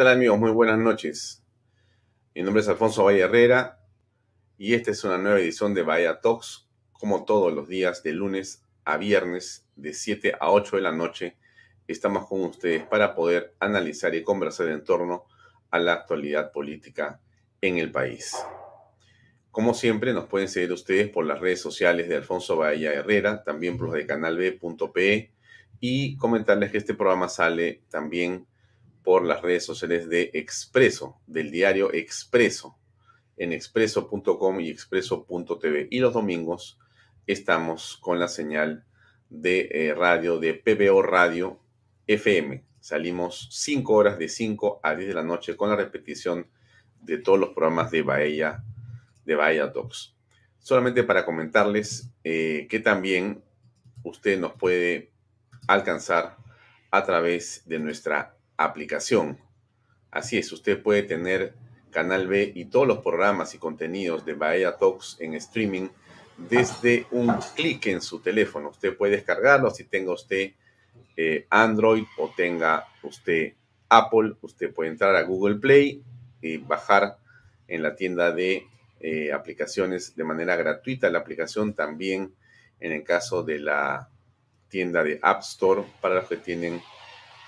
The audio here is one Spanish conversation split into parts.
tal amigos? Muy buenas noches. Mi nombre es Alfonso Valle Herrera y esta es una nueva edición de Bahía Talks, como todos los días de lunes a viernes de 7 a 8 de la noche. Estamos con ustedes para poder analizar y conversar en torno a la actualidad política en el país. Como siempre, nos pueden seguir ustedes por las redes sociales de Alfonso Bahía Herrera, también por los de canalb.pe y comentarles que este programa sale también por las redes sociales de Expreso, del diario Expreso, en expreso.com y expreso.tv. Y los domingos estamos con la señal de eh, radio de PBO Radio FM. Salimos 5 horas de 5 a 10 de la noche con la repetición de todos los programas de Bahía, de Bahía Talks. Solamente para comentarles eh, que también usted nos puede alcanzar a través de nuestra aplicación. Así es, usted puede tener Canal B y todos los programas y contenidos de Bahía Talks en streaming desde un clic en su teléfono. Usted puede descargarlo si tenga usted eh, Android o tenga usted Apple. Usted puede entrar a Google Play y bajar en la tienda de eh, aplicaciones de manera gratuita la aplicación también en el caso de la tienda de App Store para los que tienen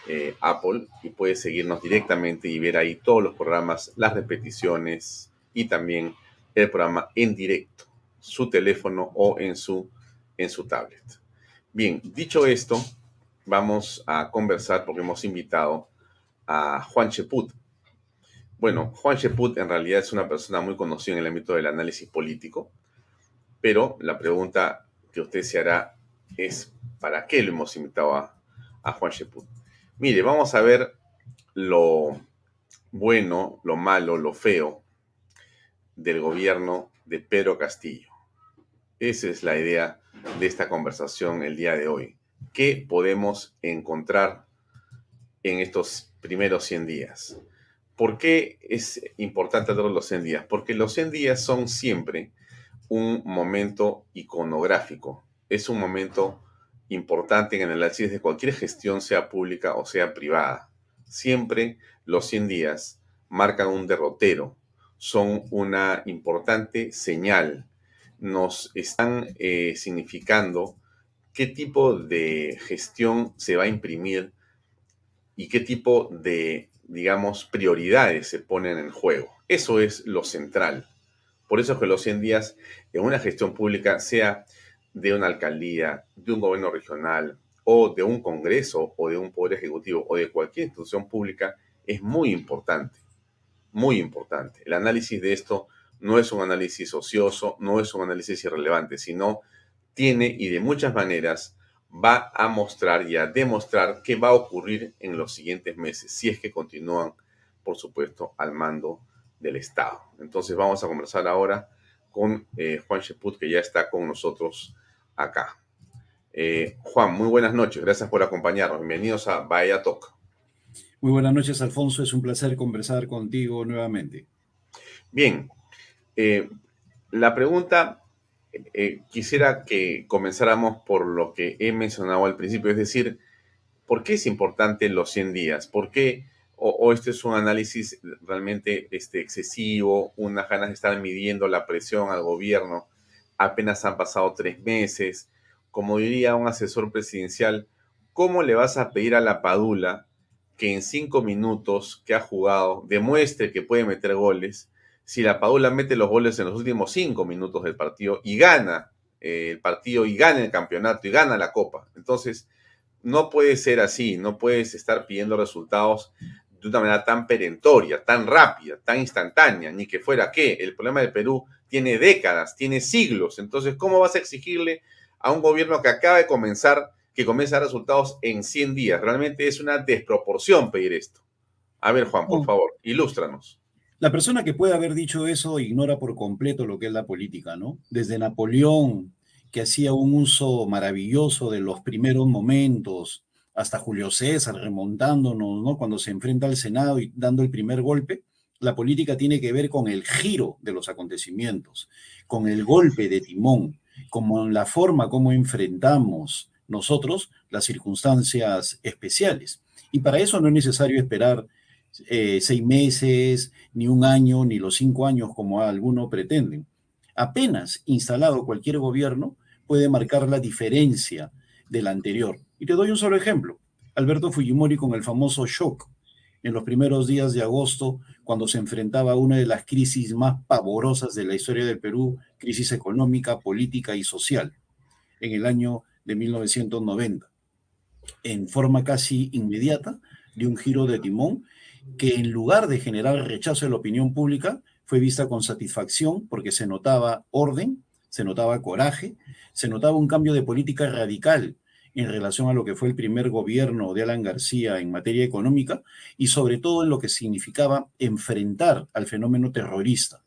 eh, Apple y puede seguirnos directamente y ver ahí todos los programas, las repeticiones y también el programa en directo, su teléfono o en su, en su tablet. Bien, dicho esto, vamos a conversar porque hemos invitado a Juan Cheput. Bueno, Juan Cheput en realidad es una persona muy conocida en el ámbito del análisis político, pero la pregunta que usted se hará es, ¿para qué lo hemos invitado a, a Juan Cheput? Mire, vamos a ver lo bueno, lo malo, lo feo del gobierno de Pedro Castillo. Esa es la idea de esta conversación el día de hoy. ¿Qué podemos encontrar en estos primeros 100 días? ¿Por qué es importante todos los 100 días? Porque los 100 días son siempre un momento iconográfico, es un momento importante en el análisis de cualquier gestión, sea pública o sea privada. Siempre los 100 días marcan un derrotero, son una importante señal, nos están eh, significando qué tipo de gestión se va a imprimir y qué tipo de, digamos, prioridades se ponen en juego. Eso es lo central. Por eso es que los 100 días en una gestión pública, sea de una alcaldía, de un gobierno regional o de un congreso o de un poder ejecutivo o de cualquier institución pública es muy importante, muy importante. El análisis de esto no es un análisis ocioso, no es un análisis irrelevante, sino tiene y de muchas maneras va a mostrar y a demostrar qué va a ocurrir en los siguientes meses, si es que continúan, por supuesto, al mando del Estado. Entonces vamos a conversar ahora con eh, Juan Sheput, que ya está con nosotros acá. Eh, Juan, muy buenas noches, gracias por acompañarnos. Bienvenidos a Bahía Talk. Muy buenas noches, Alfonso. Es un placer conversar contigo nuevamente. Bien, eh, la pregunta, eh, quisiera que comenzáramos por lo que he mencionado al principio, es decir, ¿por qué es importante los 100 días? ¿Por qué, o, este es un análisis realmente este, excesivo, unas ganas de estar midiendo la presión al gobierno? Apenas han pasado tres meses. Como diría un asesor presidencial, ¿cómo le vas a pedir a la Padula que en cinco minutos que ha jugado demuestre que puede meter goles si la Padula mete los goles en los últimos cinco minutos del partido y gana eh, el partido y gana el campeonato y gana la copa? Entonces, no puede ser así, no puedes estar pidiendo resultados de una manera tan perentoria, tan rápida, tan instantánea, ni que fuera qué. El problema del Perú tiene décadas, tiene siglos. Entonces, ¿cómo vas a exigirle a un gobierno que acaba de comenzar, que comienza a dar resultados en 100 días? Realmente es una desproporción pedir esto. A ver, Juan, por favor, ilústranos. La persona que puede haber dicho eso ignora por completo lo que es la política, ¿no? Desde Napoleón, que hacía un uso maravilloso de los primeros momentos, hasta Julio César remontándonos, ¿no? Cuando se enfrenta al Senado y dando el primer golpe, la política tiene que ver con el giro de los acontecimientos, con el golpe de timón, con la forma como enfrentamos nosotros las circunstancias especiales. Y para eso no es necesario esperar eh, seis meses, ni un año, ni los cinco años como algunos pretenden. Apenas instalado cualquier gobierno puede marcar la diferencia del anterior. Y te doy un solo ejemplo. Alberto Fujimori con el famoso shock en los primeros días de agosto, cuando se enfrentaba a una de las crisis más pavorosas de la historia del Perú, crisis económica, política y social, en el año de 1990. En forma casi inmediata, de un giro de timón que en lugar de generar rechazo de la opinión pública, fue vista con satisfacción porque se notaba orden, se notaba coraje, se notaba un cambio de política radical en relación a lo que fue el primer gobierno de Alan García en materia económica y sobre todo en lo que significaba enfrentar al fenómeno terrorista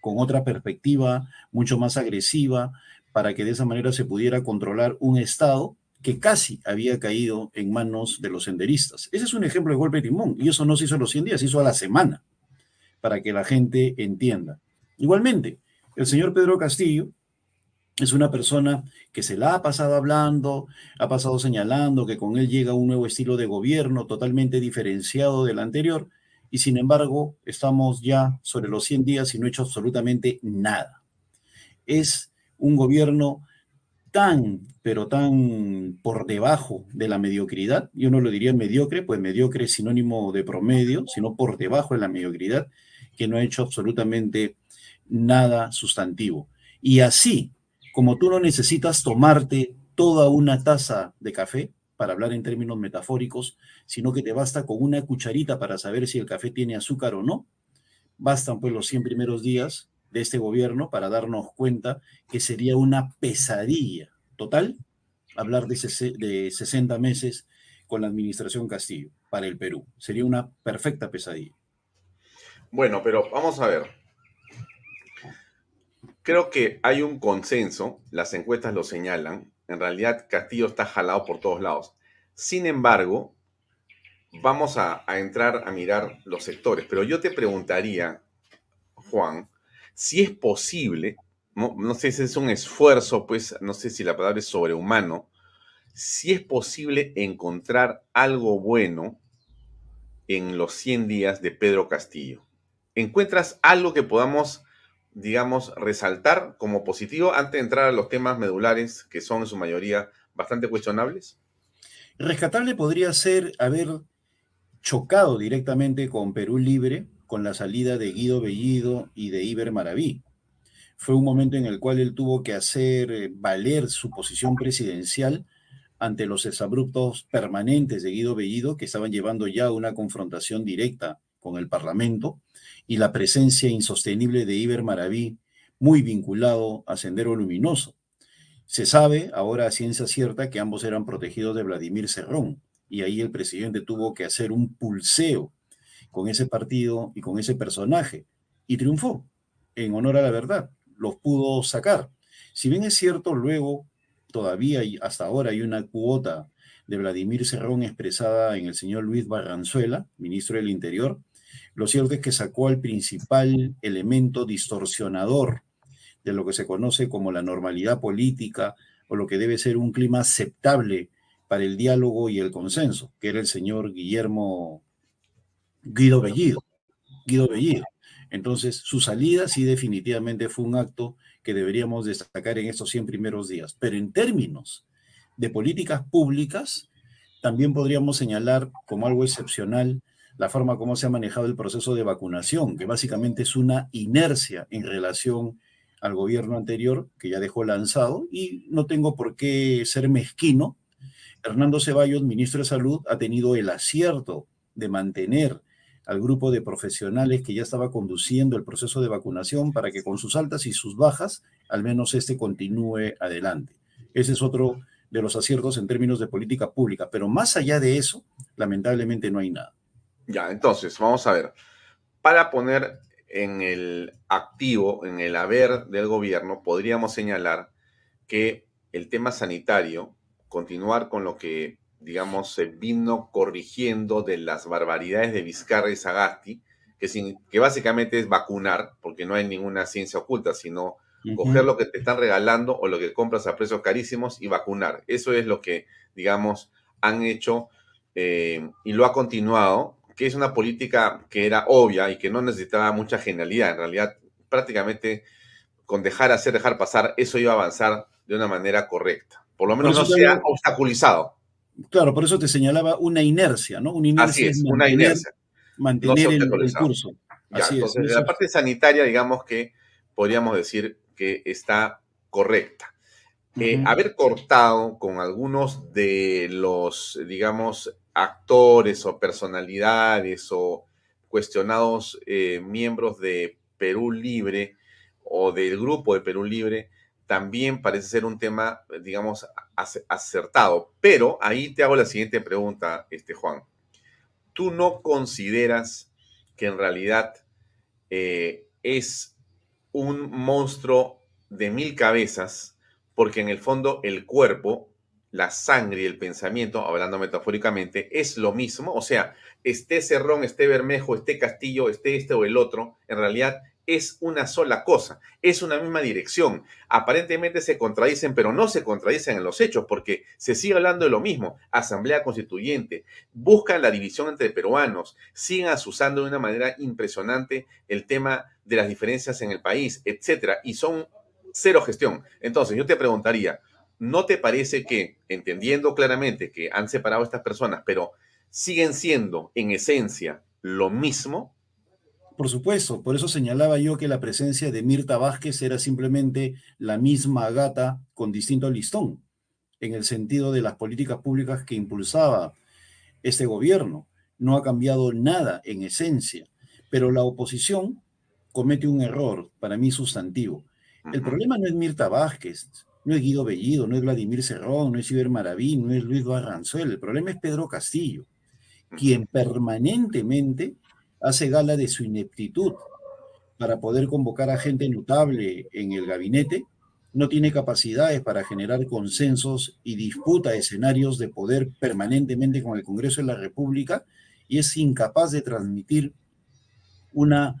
con otra perspectiva mucho más agresiva para que de esa manera se pudiera controlar un Estado que casi había caído en manos de los senderistas. Ese es un ejemplo de golpe de timón, y eso no se hizo a los 100 días, se hizo a la semana, para que la gente entienda. Igualmente, el señor Pedro Castillo es una persona que se la ha pasado hablando, ha pasado señalando que con él llega un nuevo estilo de gobierno totalmente diferenciado del anterior, y sin embargo estamos ya sobre los 100 días y no ha hecho absolutamente nada. Es un gobierno tan, pero tan por debajo de la mediocridad, yo no lo diría mediocre, pues mediocre es sinónimo de promedio, sino por debajo de la mediocridad, que no ha hecho absolutamente nada sustantivo. Y así, como tú no necesitas tomarte toda una taza de café, para hablar en términos metafóricos, sino que te basta con una cucharita para saber si el café tiene azúcar o no, bastan pues los 100 primeros días de este gobierno para darnos cuenta que sería una pesadilla total hablar de, de 60 meses con la administración Castillo para el Perú. Sería una perfecta pesadilla. Bueno, pero vamos a ver. Creo que hay un consenso, las encuestas lo señalan. En realidad, Castillo está jalado por todos lados. Sin embargo, vamos a, entrar a mirar los sectores. Pero yo te preguntaría, Juan, si es posible, no, sé si es un esfuerzo, pues no sé si la palabra es sobrehumano, si es posible encontrar algo bueno en los 100 días de Pedro Castillo. ¿Encuentras algo que podamos, digamos, resaltar como positivo antes de entrar a los temas medulares que son en su mayoría bastante cuestionables? Rescatable podría ser haber chocado directamente con Perú Libre con la salida de Guido Bellido y de Iber Maraví. Fue un momento en el cual él tuvo que hacer eh, valer su posición presidencial ante los exabruptos permanentes de Guido Bellido, que estaban llevando ya una confrontación directa con el Parlamento, y la presencia insostenible de Iber Maraví, muy vinculado a Sendero Luminoso. Se sabe ahora a ciencia cierta que ambos eran protegidos de Vladimir Cerrón, y ahí el presidente tuvo que hacer un pulseo con ese partido y con ese personaje. Y triunfó, en honor a la verdad, los pudo sacar. Si bien es cierto, luego todavía y hasta ahora hay una cuota de Vladimir Cerrón expresada en el señor Luis Barranzuela, ministro del Interior, lo cierto es que sacó al principal elemento distorsionador de lo que se conoce como la normalidad política o lo que debe ser un clima aceptable para el diálogo y el consenso, que era el señor Guillermo Guido Bellido. Guido Bellido. Entonces, su salida sí definitivamente fue un acto que deberíamos destacar en estos 100 primeros días. Pero en términos de políticas públicas, también podríamos señalar como algo excepcional la forma como se ha manejado el proceso de vacunación, que básicamente es una inercia en relación al gobierno anterior que ya dejó lanzado y no tengo por qué ser mezquino. Hernando Ceballos, ministro de Salud, ha tenido el acierto de mantener al grupo de profesionales que ya estaba conduciendo el proceso de vacunación para que con sus altas y sus bajas, al menos este continúe adelante. Ese es otro de los aciertos en términos de política pública, pero más allá de eso, lamentablemente no hay nada. Ya, entonces, vamos a ver. Para poner en el activo, en el haber del gobierno, podríamos señalar que el tema sanitario, continuar con lo que digamos, se vino corrigiendo de las barbaridades de Vizcarra y Sagasti, que, que básicamente es vacunar, porque no hay ninguna ciencia oculta, sino coger lo que te están regalando o lo que compras a precios carísimos y vacunar. Eso es lo que, digamos, han hecho eh, y lo ha continuado que es una política que era obvia y que no necesitaba mucha genialidad. En realidad, prácticamente con dejar hacer, dejar pasar, eso iba a avanzar de una manera correcta. Por lo menos no se ha obstaculizado. Claro, por eso te señalaba una inercia, ¿no? Una inercia Así es, una inercia. Mantener el, el, curso. Así entonces, la parte sanitaria, digamos que podríamos decir que está correcta. Eh, haber cortado con algunos de los, digamos, actores o personalidades o cuestionados eh, miembros de Perú Libre o del grupo de Perú Libre, también parece ser un tema, digamos, acertado. Pero ahí te hago la siguiente pregunta, este Juan. ¿Tú no consideras que en realidad eh, es un monstruo de mil cabezas, porque en el fondo el cuerpo, la sangre y el pensamiento, hablando metafóricamente, es lo mismo. O sea, esté Cerrón, esté Bermejo, esté Castillo, esté este o el otro, en realidad es una sola cosa, es una misma dirección. Aparentemente se contradicen, pero no se contradicen en los hechos, porque se sigue hablando de lo mismo. Asamblea Constituyente, buscan la división entre peruanos, siguen asusando de una manera impresionante el tema de las diferencias en el país, etcétera, y son cero gestión. Entonces, yo te preguntaría, ¿no te parece que, entendiendo claramente que han separado estas personas, pero siguen siendo en esencia lo mismo? Por supuesto, por eso señalaba yo que la presencia de Mirta Vázquez era simplemente la misma gata con distinto listón, en el sentido de las políticas públicas que impulsaba este gobierno. No ha cambiado nada en esencia, pero la oposición comete un error, para mí sustantivo. El problema no es Mirta Vázquez, no es Guido Bellido, no es Vladimir Cerrón, no es Iber Maravín, no es Luis Barranzuel, el problema es Pedro Castillo, quien permanentemente hace gala de su ineptitud para poder convocar a gente notable en el gabinete, no tiene capacidades para generar consensos y disputa escenarios de poder permanentemente con el Congreso de la República y es incapaz de transmitir una,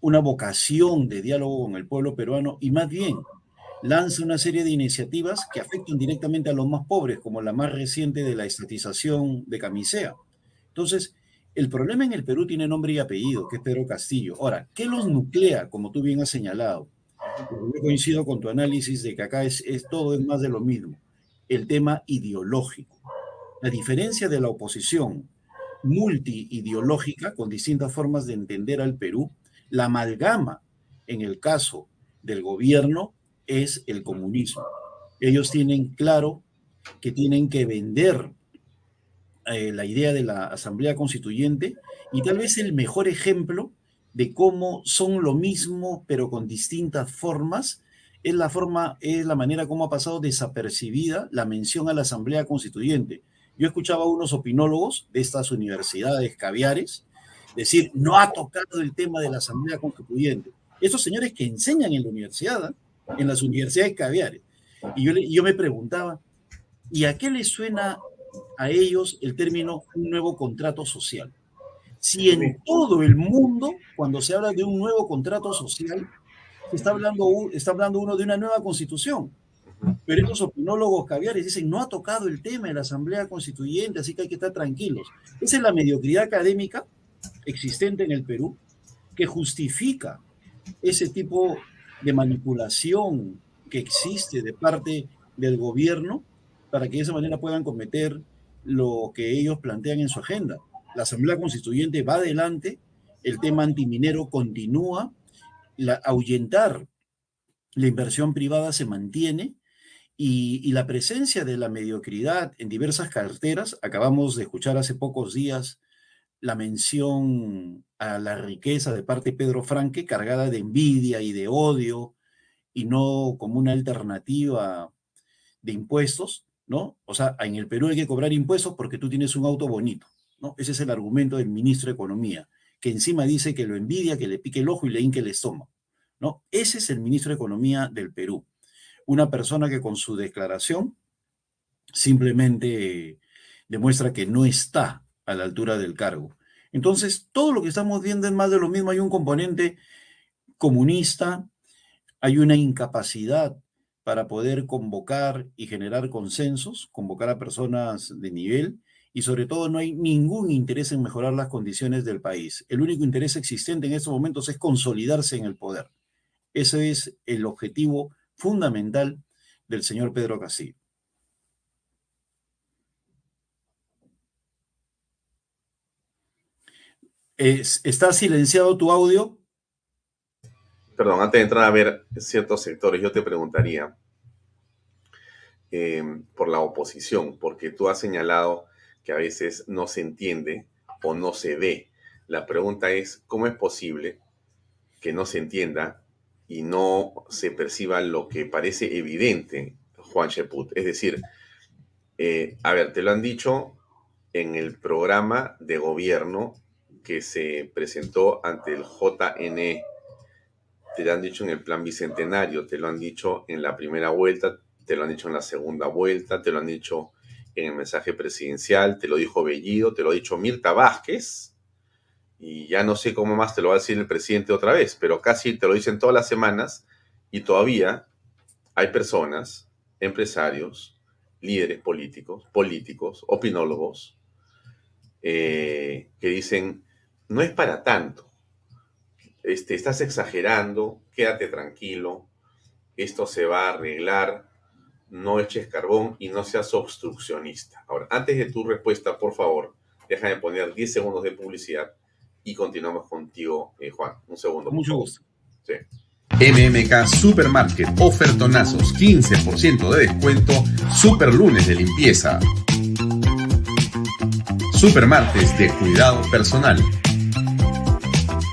una vocación de diálogo con el pueblo peruano y más bien lanza una serie de iniciativas que afectan directamente a los más pobres, como la más reciente de la estatización de Camisea. Entonces, el problema en el Perú tiene nombre y apellido, que es Pedro Castillo. Ahora, ¿qué los nuclea, como tú bien has señalado? Yo coincido con tu análisis de que acá es, todo es más de lo mismo. El tema ideológico. La diferencia de la oposición multiideológica, con distintas formas de entender al Perú, la amalgama en el caso del gobierno es el comunismo. Ellos tienen claro que tienen que vender eh, la idea de la Asamblea Constituyente y tal vez el mejor ejemplo de cómo son lo mismo pero con distintas formas es la forma, es la manera como ha pasado desapercibida la mención a la Asamblea Constituyente. Yo escuchaba a unos opinólogos de estas universidades caviares decir, no ha tocado el tema de la Asamblea Constituyente. Esos señores que enseñan en la universidad, ¿eh? en las universidades caviares. Y yo, yo me preguntaba, ¿y a qué les suena a ellos el término un nuevo contrato social. Si en todo el mundo, cuando se habla de un nuevo contrato social, se está hablando, está hablando uno de una nueva constitución. Pero estos opinólogos caviares dicen, no ha tocado el tema de la Asamblea Constituyente, así que hay que estar tranquilos. Esa es la mediocridad académica existente en el Perú que justifica ese tipo de manipulación que existe de parte del gobierno para que de esa manera puedan cometer lo que ellos plantean en su agenda. La Asamblea Constituyente va adelante, el tema antiminero continúa, la, ahuyentar la inversión privada se mantiene y, y, la presencia de la mediocridad en diversas carteras, acabamos de escuchar hace pocos días la mención a la riqueza de parte de Pedro Franque, cargada de envidia y de odio, y no como una alternativa de impuestos, ¿no? O sea, en el Perú hay que cobrar impuestos porque tú tienes un auto bonito, ¿no? Ese es el argumento del ministro de Economía, que encima dice que lo envidia, que le pique el ojo y le hinque el estómago, ¿no? Ese es el ministro de Economía del Perú. Una persona que con su declaración simplemente demuestra que no está a la altura del cargo. Entonces, todo lo que estamos viendo es más de lo mismo. Hay un componente comunista, hay una incapacidad para poder convocar y generar consensos, convocar a personas de nivel, y sobre todo no hay ningún interés en mejorar las condiciones del país. El único interés existente en estos momentos es consolidarse en el poder. Ese es el objetivo fundamental del señor Pedro Castillo. ¿Está silenciado tu audio? Perdón, antes de entrar a ver ciertos sectores, yo te preguntaría eh, por la oposición, porque tú has señalado que a veces no se entiende o no se ve. La pregunta es, ¿cómo es posible que no se entienda y no se perciba lo que parece evidente, Juan Sheput? Es decir, eh, a ver, te lo han dicho en el programa de gobierno que se presentó ante el JNE. Te lo han dicho en el plan bicentenario, te lo han dicho en la primera vuelta, te lo han dicho en la segunda vuelta, te lo han dicho en el mensaje presidencial, te lo dijo Bellido, te lo ha dicho Mirta Vázquez, y ya no sé cómo más te lo va a decir el presidente otra vez, pero casi te lo dicen todas las semanas y todavía hay personas, empresarios, líderes políticos, políticos, opinólogos, eh, que dicen, no es para tanto, este, estás exagerando, quédate tranquilo, esto se va a arreglar, no eches carbón y no seas obstruccionista. Ahora, antes de tu respuesta, por favor, déjame poner 10 segundos de publicidad y continuamos contigo, eh, Juan. Un segundo. Mucho gusto. Sí. MMK Supermarket, ofertonazos, 15% de descuento, super lunes de limpieza. Super martes de cuidado personal.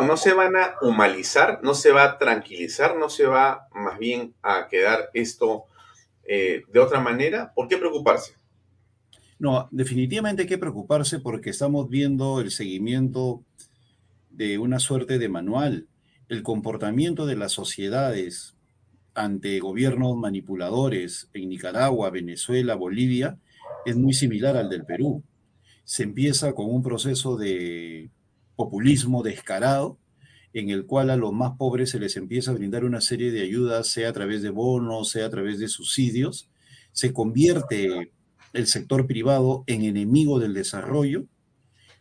¿No se van a humanizar? ¿No se va a tranquilizar? ¿No se va más bien a quedar esto eh, de otra manera? ¿Por qué preocuparse? No, definitivamente hay que preocuparse porque estamos viendo el seguimiento de una suerte de manual. El comportamiento de las sociedades ante gobiernos manipuladores en Nicaragua, Venezuela, Bolivia, es muy similar al del Perú. Se empieza con un proceso de populismo descarado, en el cual a los más pobres se les empieza a brindar una serie de ayudas, sea a través de bonos, sea a través de subsidios. Se convierte el sector privado en enemigo del desarrollo,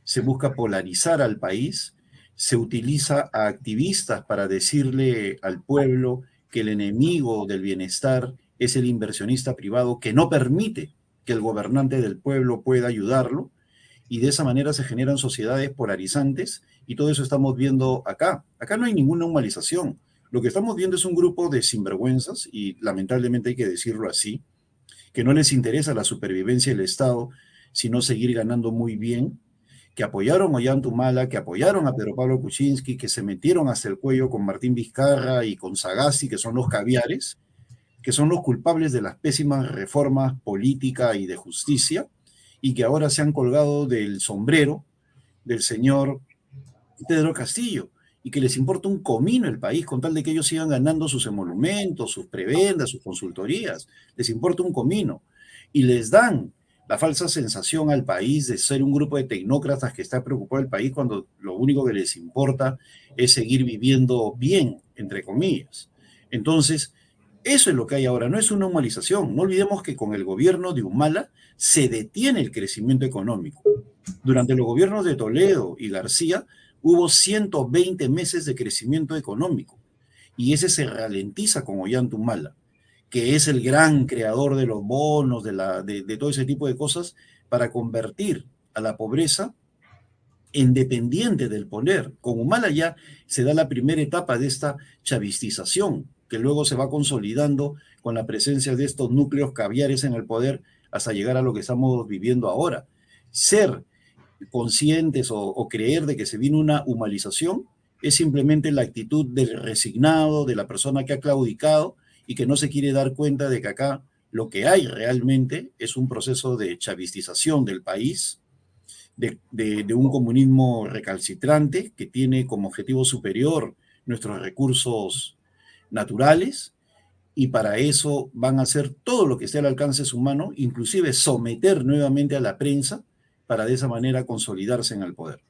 se busca polarizar al país, se utiliza a activistas para decirle al pueblo que el enemigo del bienestar es el inversionista privado que no permite que el gobernante del pueblo pueda ayudarlo y de esa manera se generan sociedades polarizantes y todo eso estamos viendo acá. Acá no hay ninguna humanización. Lo que estamos viendo es un grupo de sinvergüenzas y lamentablemente hay que decirlo así, que no les interesa la supervivencia del Estado, sino seguir ganando muy bien, que apoyaron a Ollantumala, que apoyaron a Pedro Pablo Kuczynski, que se metieron hasta el cuello con Martín Vizcarra y con Sagasti, que son los caviares, que son los culpables de las pésimas reformas política y de justicia, y que ahora se han colgado del sombrero del señor Pedro Castillo y que les importa un comino el país con tal de que ellos sigan ganando sus emolumentos, sus prebendas, sus consultorías. Les importa un comino. Y les dan la falsa sensación al país de ser un grupo de tecnócratas que está preocupado el país cuando lo único que les importa es seguir viviendo bien, entre comillas. Entonces, eso es lo que hay ahora, no es una humanización. No olvidemos que con el gobierno de Humala se detiene el crecimiento económico. Durante los gobiernos de Toledo y García hubo 120 meses de crecimiento económico y ese se ralentiza con Ollantumala, que es el gran creador de los bonos, de, la, de, todo ese tipo de cosas, para convertir a la pobreza en dependiente del poder. Con Humala ya se da la primera etapa de esta chavistización, que luego se va consolidando con la presencia de estos núcleos caviares en el poder hasta llegar a lo que estamos viviendo ahora. Ser conscientes o, creer de que se viene una humanización, es simplemente la actitud del resignado, de la persona que ha claudicado y que no se quiere dar cuenta de que acá lo que hay realmente es un proceso de chavistización del país, de, un comunismo recalcitrante que tiene como objetivo superior nuestros recursos naturales y para eso van a hacer todo lo que esté al alcance su mano, inclusive someter nuevamente a la prensa para de esa manera consolidarse en el poder.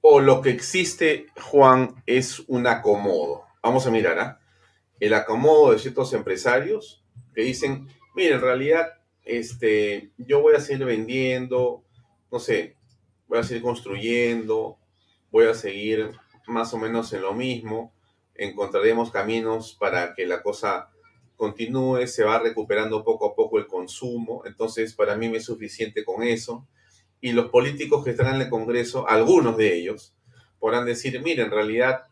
O lo que existe, Juan, es un acomodo. Vamos a mirar, ¿ah? El acomodo de ciertos empresarios que dicen, mire, en realidad, este, yo voy a seguir vendiendo, no sé, voy a seguir construyendo, voy a seguir más o menos en lo mismo, encontraremos caminos para que la cosa continúe, se va recuperando poco a poco el consumo, entonces para mí me es suficiente con eso. Y los políticos que están en el Congreso, algunos de ellos, podrán decir, mire, en realidad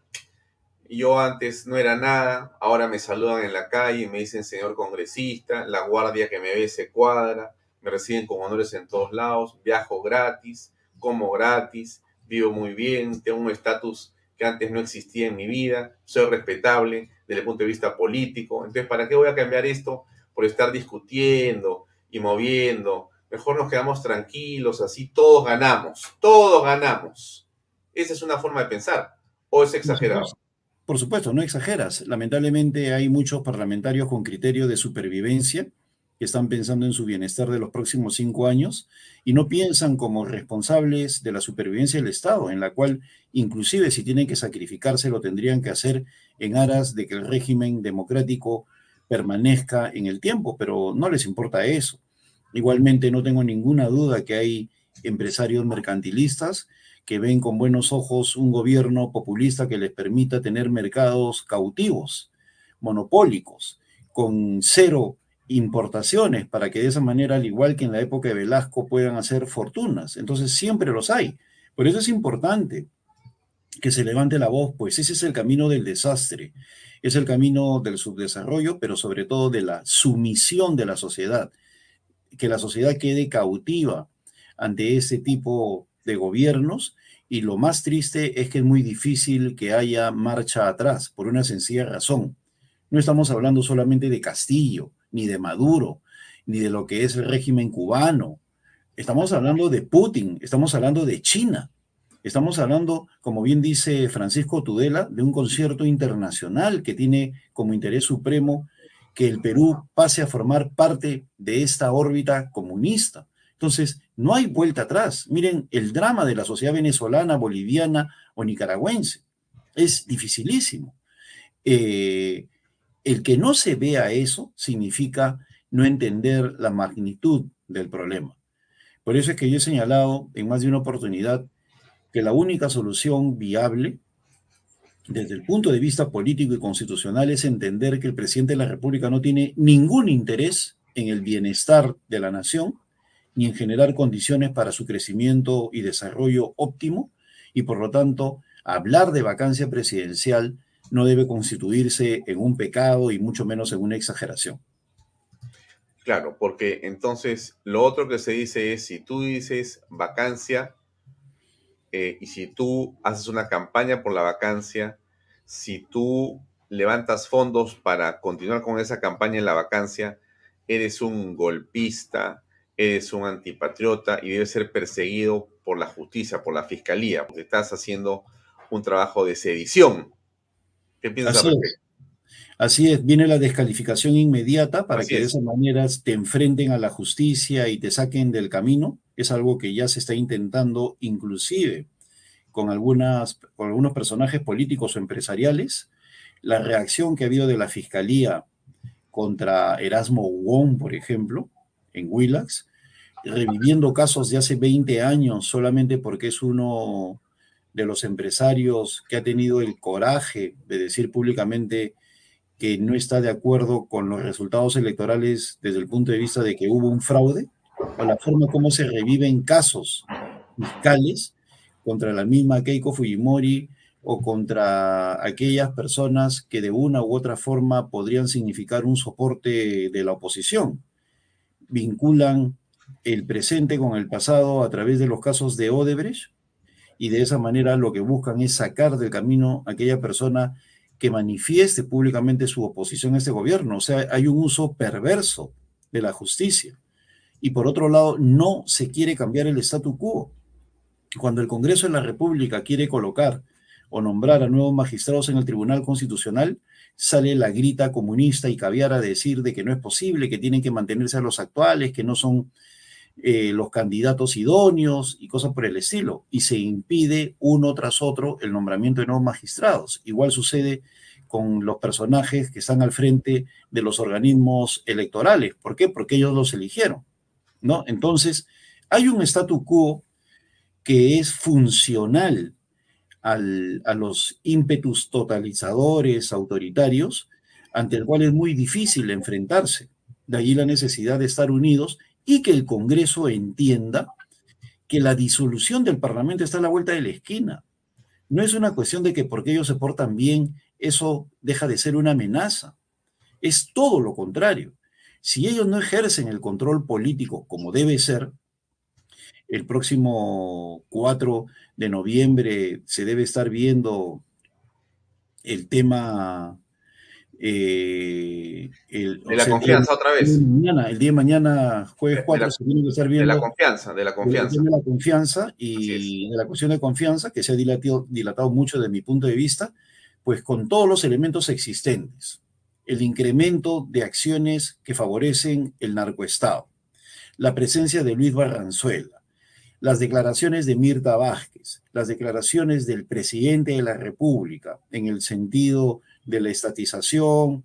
yo antes no era nada, ahora me saludan en la calle y me dicen señor congresista, la guardia que me ve se cuadra, me reciben con honores en todos lados, viajo gratis, como gratis, vivo muy bien, tengo un estatus que antes no existía en mi vida, soy respetable desde el punto de vista político. Entonces, ¿para qué voy a cambiar esto por estar discutiendo y moviendo? Mejor nos quedamos tranquilos, así todos ganamos, todos ganamos. Esa es una forma de pensar, o es exagerado. Por supuesto, no exageras. Lamentablemente hay muchos parlamentarios con criterio de supervivencia que están pensando en su bienestar de los próximos cinco años y no piensan como responsables de la supervivencia del Estado, en la cual inclusive si tienen que sacrificarse lo tendrían que hacer en aras de que el régimen democrático permanezca en el tiempo, pero no les importa eso. Igualmente no tengo ninguna duda que hay empresarios mercantilistas que ven con buenos ojos un gobierno populista que les permita tener mercados cautivos, monopólicos, con cero importaciones para que de esa manera, al igual que en la época de Velasco, puedan hacer fortunas. Entonces siempre los hay. Por eso es importante que se levante la voz, pues ese es el camino del desastre, es el camino del subdesarrollo, pero sobre todo de la sumisión de la sociedad, que la sociedad quede cautiva ante ese tipo de gobiernos y lo más triste es que es muy difícil que haya marcha atrás, por una sencilla razón. No estamos hablando solamente de Castillo, ni de Maduro, ni de lo que es el régimen cubano. Estamos hablando de Putin, estamos hablando de China, estamos hablando, como bien dice Francisco Tudela, de un concierto internacional que tiene como interés supremo que el Perú pase a formar parte de esta órbita comunista. Entonces, no hay vuelta atrás. Miren el drama de la sociedad venezolana, boliviana o nicaragüense. Es dificilísimo. Eh, el que no se vea eso significa no entender la magnitud del problema. Por eso es que yo he señalado en más de una oportunidad que la única solución viable desde el punto de vista político y constitucional es entender que el presidente de la República no tiene ningún interés en el bienestar de la nación ni en generar condiciones para su crecimiento y desarrollo óptimo y por lo tanto hablar de vacancia presidencial no debe constituirse en un pecado y mucho menos en una exageración. Claro, porque entonces lo otro que se dice es, si tú dices vacancia eh, y si tú haces una campaña por la vacancia, si tú levantas fondos para continuar con esa campaña en la vacancia, eres un golpista, eres un antipatriota y debes ser perseguido por la justicia, por la fiscalía, porque estás haciendo un trabajo de sedición. ¿Qué piensas Así es. Así es, viene la descalificación inmediata para que de esa manera te enfrenten a la justicia y te saquen del camino. Es algo que ya se está intentando inclusive con, algunas, con algunos personajes políticos o empresariales. La reacción que ha habido de la fiscalía contra Erasmo Wong, por ejemplo, en Willax, reviviendo casos de hace 20 años solamente porque es uno de los empresarios que ha tenido el coraje de decir públicamente que no está de acuerdo con los resultados electorales desde el punto de vista de que hubo un fraude, o la forma como se reviven casos fiscales contra la misma Keiko Fujimori o contra aquellas personas que de una u otra forma podrían significar un soporte de la oposición. Vinculan el presente con el pasado a través de los casos de Odebrecht y de esa manera lo que buscan es sacar del camino a aquella persona que manifieste públicamente su oposición a este gobierno. O sea, hay un uso perverso de la justicia. Y por otro lado, no se quiere cambiar el statu quo. cuando el Congreso de la República quiere colocar o nombrar a nuevos magistrados en el Tribunal Constitucional, sale la grita comunista y caviar a decir de que no es posible, que tienen que mantenerse a los actuales, que no son eh, los candidatos idóneos y cosas por el estilo. Y se impide uno tras otro el nombramiento de nuevos magistrados. Igual sucede con los personajes que están al frente de los organismos electorales. ¿Por qué? Porque ellos los eligieron. ¿no? Entonces, hay un statu quo que es funcional a los ímpetus totalizadores, autoritarios, ante el cual es muy difícil enfrentarse. De allí la necesidad de estar unidos y que el Congreso entienda que la disolución del Parlamento está a la vuelta de la esquina. No es una cuestión de que porque ellos se portan bien, eso deja de ser una amenaza. Es todo lo contrario. Si ellos no ejercen el control político como debe ser, el próximo 4 de noviembre se debe estar viendo el tema eh, de la confianza otra vez. El día, mañana, el día de mañana, jueves 4, se tiene que estar viendo. De la confianza, de la confianza. De la confianza y de la cuestión de confianza, que se ha dilatado, dilatado mucho de mi punto de vista, pues con todos los elementos existentes. El incremento de acciones que favorecen el narcoestado, la presencia de Luis Barranzuela, las declaraciones de Mirta Vázquez, las declaraciones del presidente de la República en el sentido de la estatización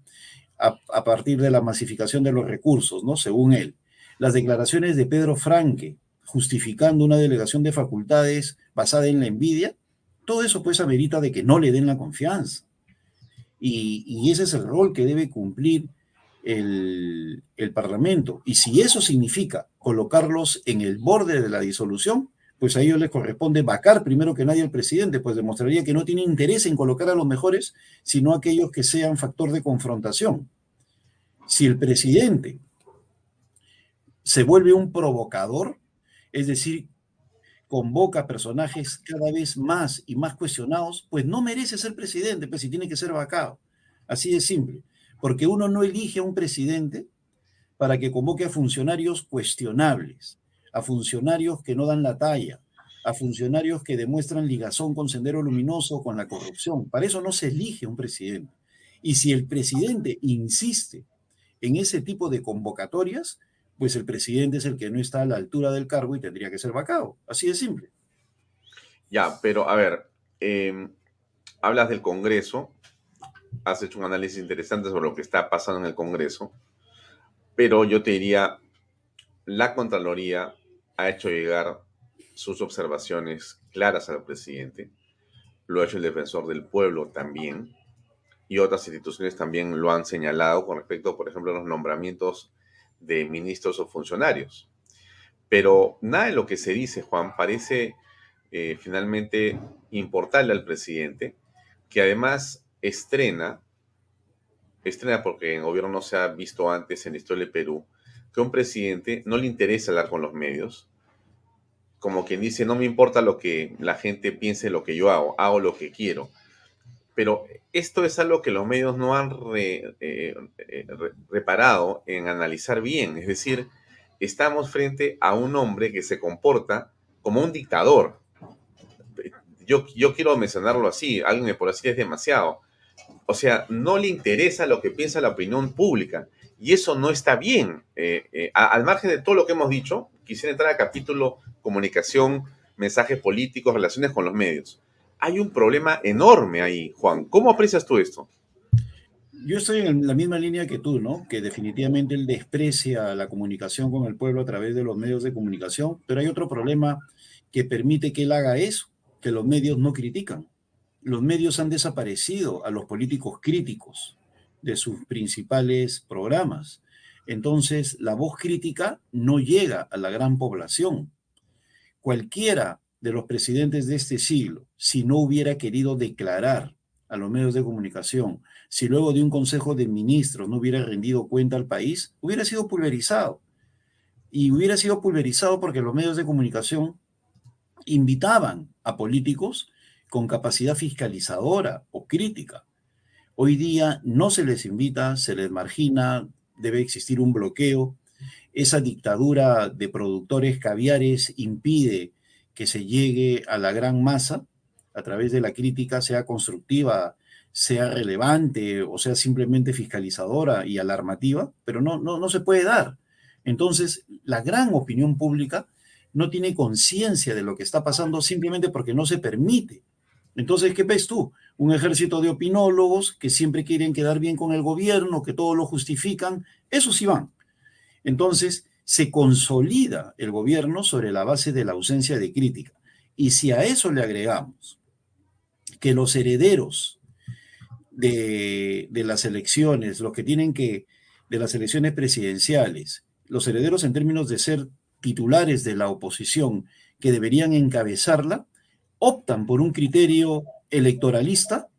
a, partir de la masificación de los recursos, ¿no? Según él. Las declaraciones de Pedro Franque justificando una delegación de facultades basada en la envidia, todo eso pues amerita de que no le den la confianza. Y, y ese es el rol que debe cumplir el, Parlamento. Y si eso significa colocarlos en el borde de la disolución, pues a ellos les corresponde vacar primero que nadie al presidente, pues demostraría que no tiene interés en colocar a los mejores, sino aquellos que sean factor de confrontación. Si el presidente se vuelve un provocador, es decir, convoca personajes cada vez más y más cuestionados, pues no merece ser presidente, pues si tiene que ser vacado. Así de simple porque uno no elige a un presidente para que convoque a funcionarios cuestionables, a funcionarios que no dan la talla, a funcionarios que demuestran ligazón con Sendero Luminoso, con la corrupción. Para eso no se elige un presidente. Y si el presidente insiste en ese tipo de convocatorias, pues el presidente es el que no está a la altura del cargo y tendría que ser vacado. Así de simple. Ya, pero a ver, em, hablas del Congreso, has hecho un análisis interesante sobre lo que está pasando en el Congreso, pero yo te diría, la Contraloría ha hecho llegar sus observaciones claras al presidente, lo ha hecho el defensor del pueblo también, y otras instituciones también lo han señalado con respecto, por ejemplo, a los nombramientos de ministros o funcionarios. Pero nada de lo que se dice, Juan, parece eh, finalmente importarle al presidente, que además estrena, estrena porque en gobierno no se ha visto antes en la historia del Perú, que un presidente no le interesa hablar con los medios, como quien dice, no me importa lo que la gente piense, lo que yo hago, hago lo que quiero. Pero esto es algo que los medios no han eh, reparado en analizar bien. Es decir, estamos frente a un hombre que se comporta como un dictador. Yo, yo quiero mencionarlo así, alguien por así es demasiado o sea, no le interesa lo que piensa la opinión pública. Y eso no está bien. Eh, eh, al margen de todo lo que hemos dicho, quisiera entrar al capítulo comunicación, mensajes políticos, relaciones con los medios. Hay un problema enorme ahí, Juan. ¿Cómo aprecias tú esto? Yo estoy en la misma línea que tú, ¿no? Que definitivamente él desprecia la comunicación con el pueblo a través de los medios de comunicación, pero hay otro problema que permite que él haga eso, que los medios no critican los medios han desaparecido a los políticos críticos de sus principales programas. Entonces, la voz crítica no llega a la gran población. Cualquiera de los presidentes de este siglo, si no hubiera querido declarar a los medios de comunicación, si luego de un consejo de ministros no hubiera rendido cuenta al país, hubiera sido pulverizado. Y hubiera sido pulverizado porque los medios de comunicación invitaban a políticos con capacidad fiscalizadora o crítica. Hoy día no se les invita, se les margina, debe existir un bloqueo. Esa dictadura de productores caviares impide que se llegue a la gran masa a través de la crítica, sea constructiva, sea relevante o sea simplemente fiscalizadora y alarmativa, pero no, no, no se puede dar. Entonces, la gran opinión pública no tiene conciencia de lo que está pasando simplemente porque no se permite. Entonces, ¿qué ves tú? Un ejército de opinólogos que siempre quieren quedar bien con el gobierno, que todo lo justifican, esos sí van. Entonces, se consolida el gobierno sobre la base de la ausencia de crítica. Y si a eso le agregamos que los herederos de, de las elecciones, los que tienen que, de las elecciones presidenciales, los herederos en términos de ser titulares de la oposición que deberían encabezarla, optan por un criterio electoralista,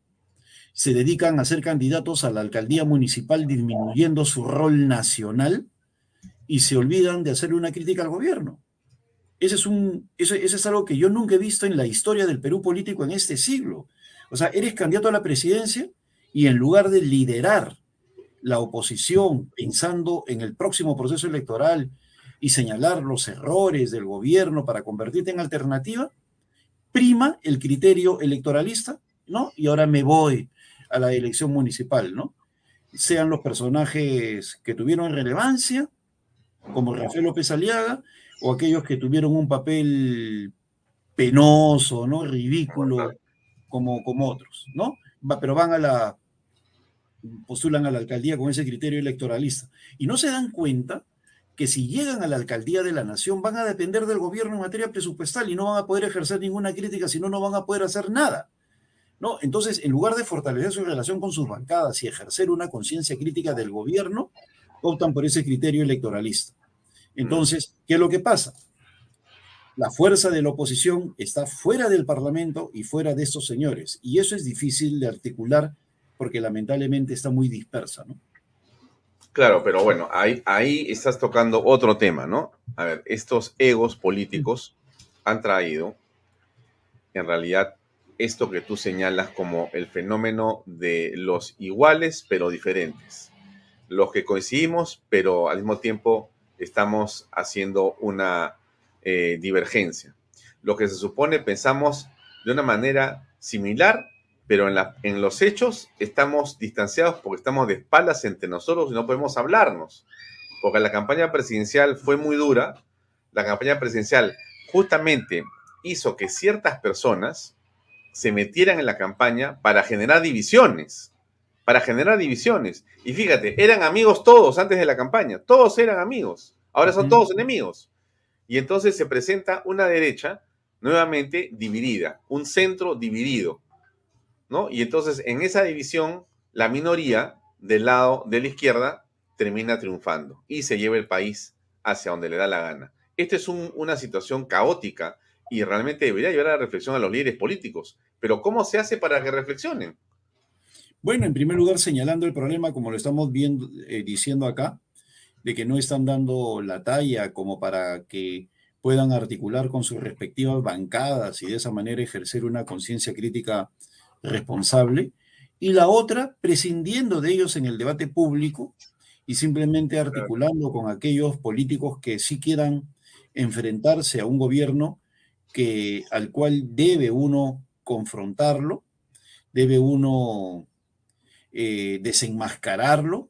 se dedican a ser candidatos a la alcaldía municipal disminuyendo su rol nacional y se olvidan de hacer una crítica al gobierno. Ese es, un, ese, es algo que yo nunca he visto en la historia del Perú político en este siglo. O sea, eres candidato a la presidencia y en lugar de liderar la oposición pensando en el próximo proceso electoral y señalar los errores del gobierno para convertirte en alternativa, prima el criterio electoralista, ¿no? Y ahora me voy a la elección municipal, ¿no? Sean los personajes que tuvieron relevancia, como Rafael López Aliaga, o aquellos que tuvieron un papel penoso, ¿no? Ridículo, como, como otros, ¿no? pero van a la, postulan a la alcaldía con ese criterio electoralista. Y no se dan cuenta que si llegan a la alcaldía de la nación van a depender del gobierno en materia presupuestal y no van a poder ejercer ninguna crítica, si no, no van a poder hacer nada. ¿no? Entonces, en lugar de fortalecer su relación con sus bancadas y ejercer una conciencia crítica del gobierno, optan por ese criterio electoralista. Entonces, ¿qué es lo que pasa? La fuerza de la oposición está fuera del Parlamento y fuera de estos señores. Y eso es difícil de articular porque lamentablemente está muy dispersa, ¿no? Claro, pero bueno, ahí, estás tocando otro tema, ¿no? A ver, estos egos políticos han traído, en realidad, esto que tú señalas como el fenómeno de los iguales pero diferentes. Los que coincidimos, pero al mismo tiempo estamos haciendo una eh, divergencia. Lo que se supone pensamos de una manera similar, pero en, la, en los hechos estamos distanciados porque estamos de espaldas entre nosotros y no podemos hablarnos. Porque la campaña presidencial fue muy dura. La campaña presidencial justamente hizo que ciertas personas se metieran en la campaña para generar divisiones. Para generar divisiones. Y fíjate, eran amigos todos antes de la campaña. Todos eran amigos. Ahora son todos enemigos. Y entonces se presenta una derecha nuevamente dividida, un centro dividido ¿no? Y entonces en esa división, la minoría del lado de la izquierda termina triunfando y se lleva el país hacia donde le da la gana. Esta es una situación caótica y realmente debería llevar a la reflexión a los líderes políticos. Pero ¿cómo se hace para que reflexionen? Bueno, en primer lugar, señalando el problema, como lo estamos viendo, eh, diciendo acá, de que no están dando la talla como para que puedan articular con sus respectivas bancadas y de esa manera ejercer una conciencia crítica responsable, y la otra prescindiendo de ellos en el debate público y simplemente articulando con aquellos políticos que sí quieran enfrentarse a un gobierno que, al cual debe uno confrontarlo, debe uno eh, desenmascararlo,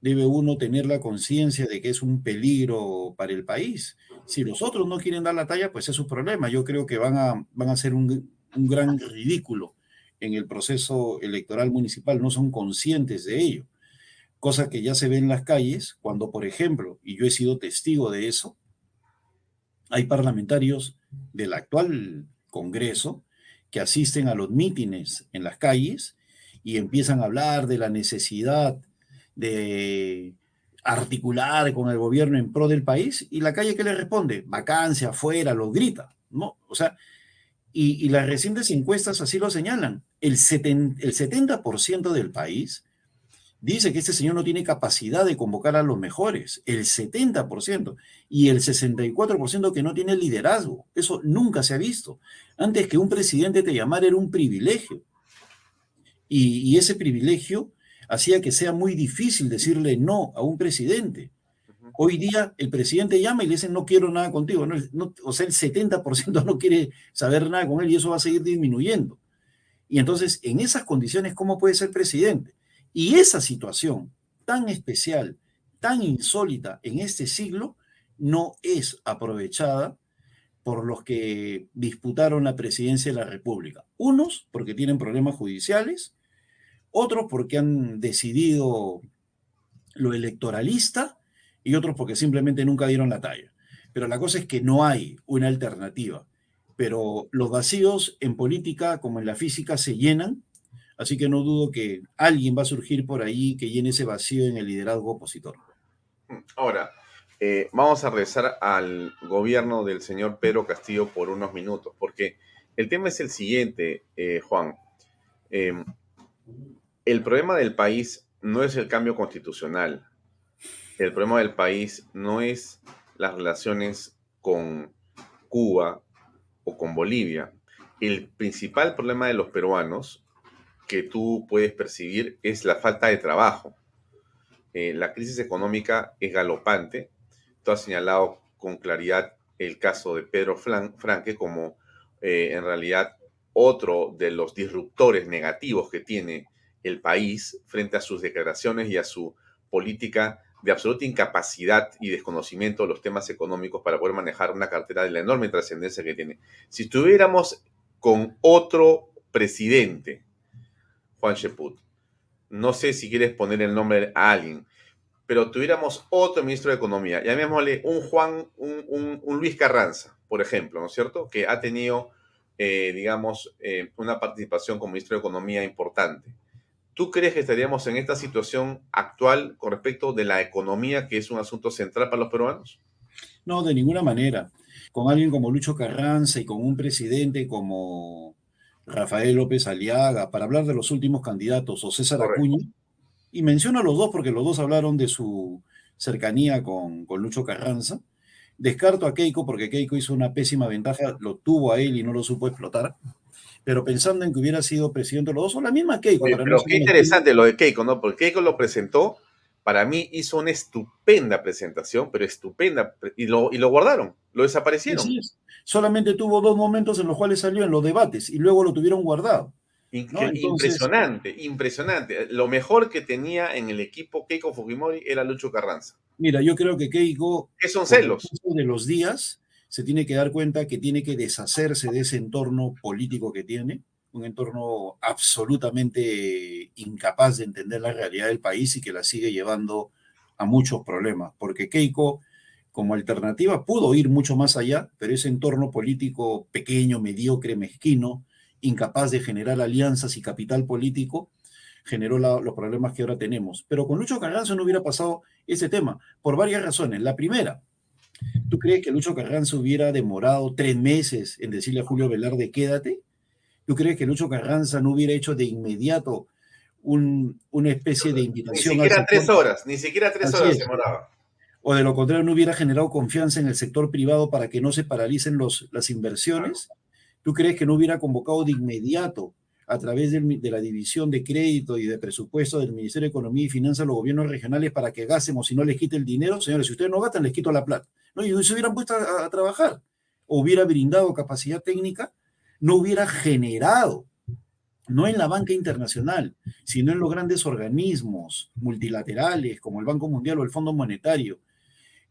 debe uno tener la conciencia de que es un peligro para el país. Si los otros no quieren dar la talla, pues es su problema. Yo creo que van a, van a ser un, un gran ridículo en el proceso electoral municipal no son conscientes de ello. Cosa que ya se ve en las calles cuando, por ejemplo, y yo he sido testigo de eso, hay parlamentarios del actual Congreso que asisten a los mítines en las calles y empiezan a hablar de la necesidad de articular con el gobierno en pro del país y la calle que le responde, vacancia afuera, lo grita, ¿no? O sea, y, las recientes encuestas así lo señalan. El, el 70% del país dice que este señor no tiene capacidad de convocar a los mejores. El 70%. Y el 64% que no tiene liderazgo. Eso nunca se ha visto. Antes que un presidente te llamara era un privilegio. Y ese privilegio hacía que sea muy difícil decirle no a un presidente. Hoy día el presidente llama y le dice no quiero nada contigo. o sea, el 70% no quiere saber nada con él y eso va a seguir disminuyendo. Y entonces, en esas condiciones, ¿cómo puede ser presidente? Y esa situación tan especial, tan insólita en este siglo, no es aprovechada por los que disputaron la presidencia de la República. Unos porque tienen problemas judiciales, otros porque han decidido lo electoralista y otros porque simplemente nunca dieron la talla. Pero la cosa es que no hay una alternativa. Pero los vacíos en política como en la física se llenan, así que no dudo que alguien va a surgir por ahí que llene ese vacío en el liderazgo opositor. Ahora, eh, vamos a regresar al gobierno del señor Pedro Castillo por unos minutos, porque el tema es el siguiente, eh, Juan. Em, el problema del país no es el cambio constitucional. El problema del país no es las relaciones con Cuba o con Bolivia. El principal problema de los peruanos que tú puedes percibir es la falta de trabajo. Eh, la crisis económica es galopante. Tú has señalado con claridad el caso de Pedro Franque como eh, en realidad otro de los disruptores negativos que tiene el país frente a sus declaraciones y a su política de absoluta incapacidad y desconocimiento de los temas económicos para poder manejar una cartera de la enorme trascendencia que tiene. Si estuviéramos con otro presidente, Juan Sheput, no sé si quieres poner el nombre a alguien, pero tuviéramos otro ministro de Economía, llamémosle un Juan, un, Luis Carranza, por ejemplo, ¿no es cierto? Que ha tenido, eh, digamos, eh, una participación como ministro de Economía importante ¿Tú crees que estaríamos en esta situación actual con respecto de la economía, que es un asunto central para los peruanos? No, de ninguna manera. Con alguien como Lucho Carranza y con un presidente como Rafael López Aliaga, para hablar de los últimos candidatos, o César Acuña, y menciono a los dos porque los dos hablaron de su cercanía con, con Lucho Carranza. Descarto a Keiko porque Keiko hizo una pésima ventaja, lo tuvo a él y no lo supo explotar pero pensando en que hubiera sido presidente los dos, o la misma Keiko. pero qué interesante lo de Keiko, ¿no? Porque Keiko lo presentó, para mí hizo una estupenda presentación, pero estupenda, y lo, y lo guardaron, lo desaparecieron. Solamente tuvo dos momentos en los cuales salió en los debates y luego lo tuvieron guardado. Impresionante, impresionante. Lo mejor que tenía en el equipo Keiko Fujimori era Lucho Carranza. Mira, yo creo que Keiko. ¿Qué son celos? De los días se tiene que dar cuenta que tiene que deshacerse de ese entorno político que tiene, un entorno absolutamente incapaz de entender la realidad del país y que la sigue llevando a muchos problemas, porque Keiko como alternativa pudo ir mucho más allá, pero ese entorno político pequeño, mediocre, mezquino, incapaz de generar alianzas y capital político, generó los problemas que ahora tenemos. Pero con Lucho Carranza no hubiera pasado ese tema, por varias razones. La primera, ¿Tú crees que Lucho Carranza hubiera demorado tres meses en decirle a Julio Velarde, quédate? ¿Tú crees que Lucho Carranza no hubiera hecho de inmediato una especie de invitación? Ni siquiera tres horas, ni siquiera tres horas demoraba. O de lo contrario, no hubiera generado confianza en el sector privado para que no se paralicen los, las inversiones. ¿Tú crees que no hubiera convocado de inmediato a través de, la división de crédito y de presupuesto del Ministerio de Economía y Finanzas los gobiernos regionales para que gastemos y no les quite el dinero, señores, si ustedes no gastan, les quito la plata. ¿No? Y se hubieran puesto a, trabajar, hubiera brindado capacidad técnica, no hubiera generado, no en la banca internacional, sino en los grandes organismos multilaterales como el Banco Mundial o el Fondo Monetario,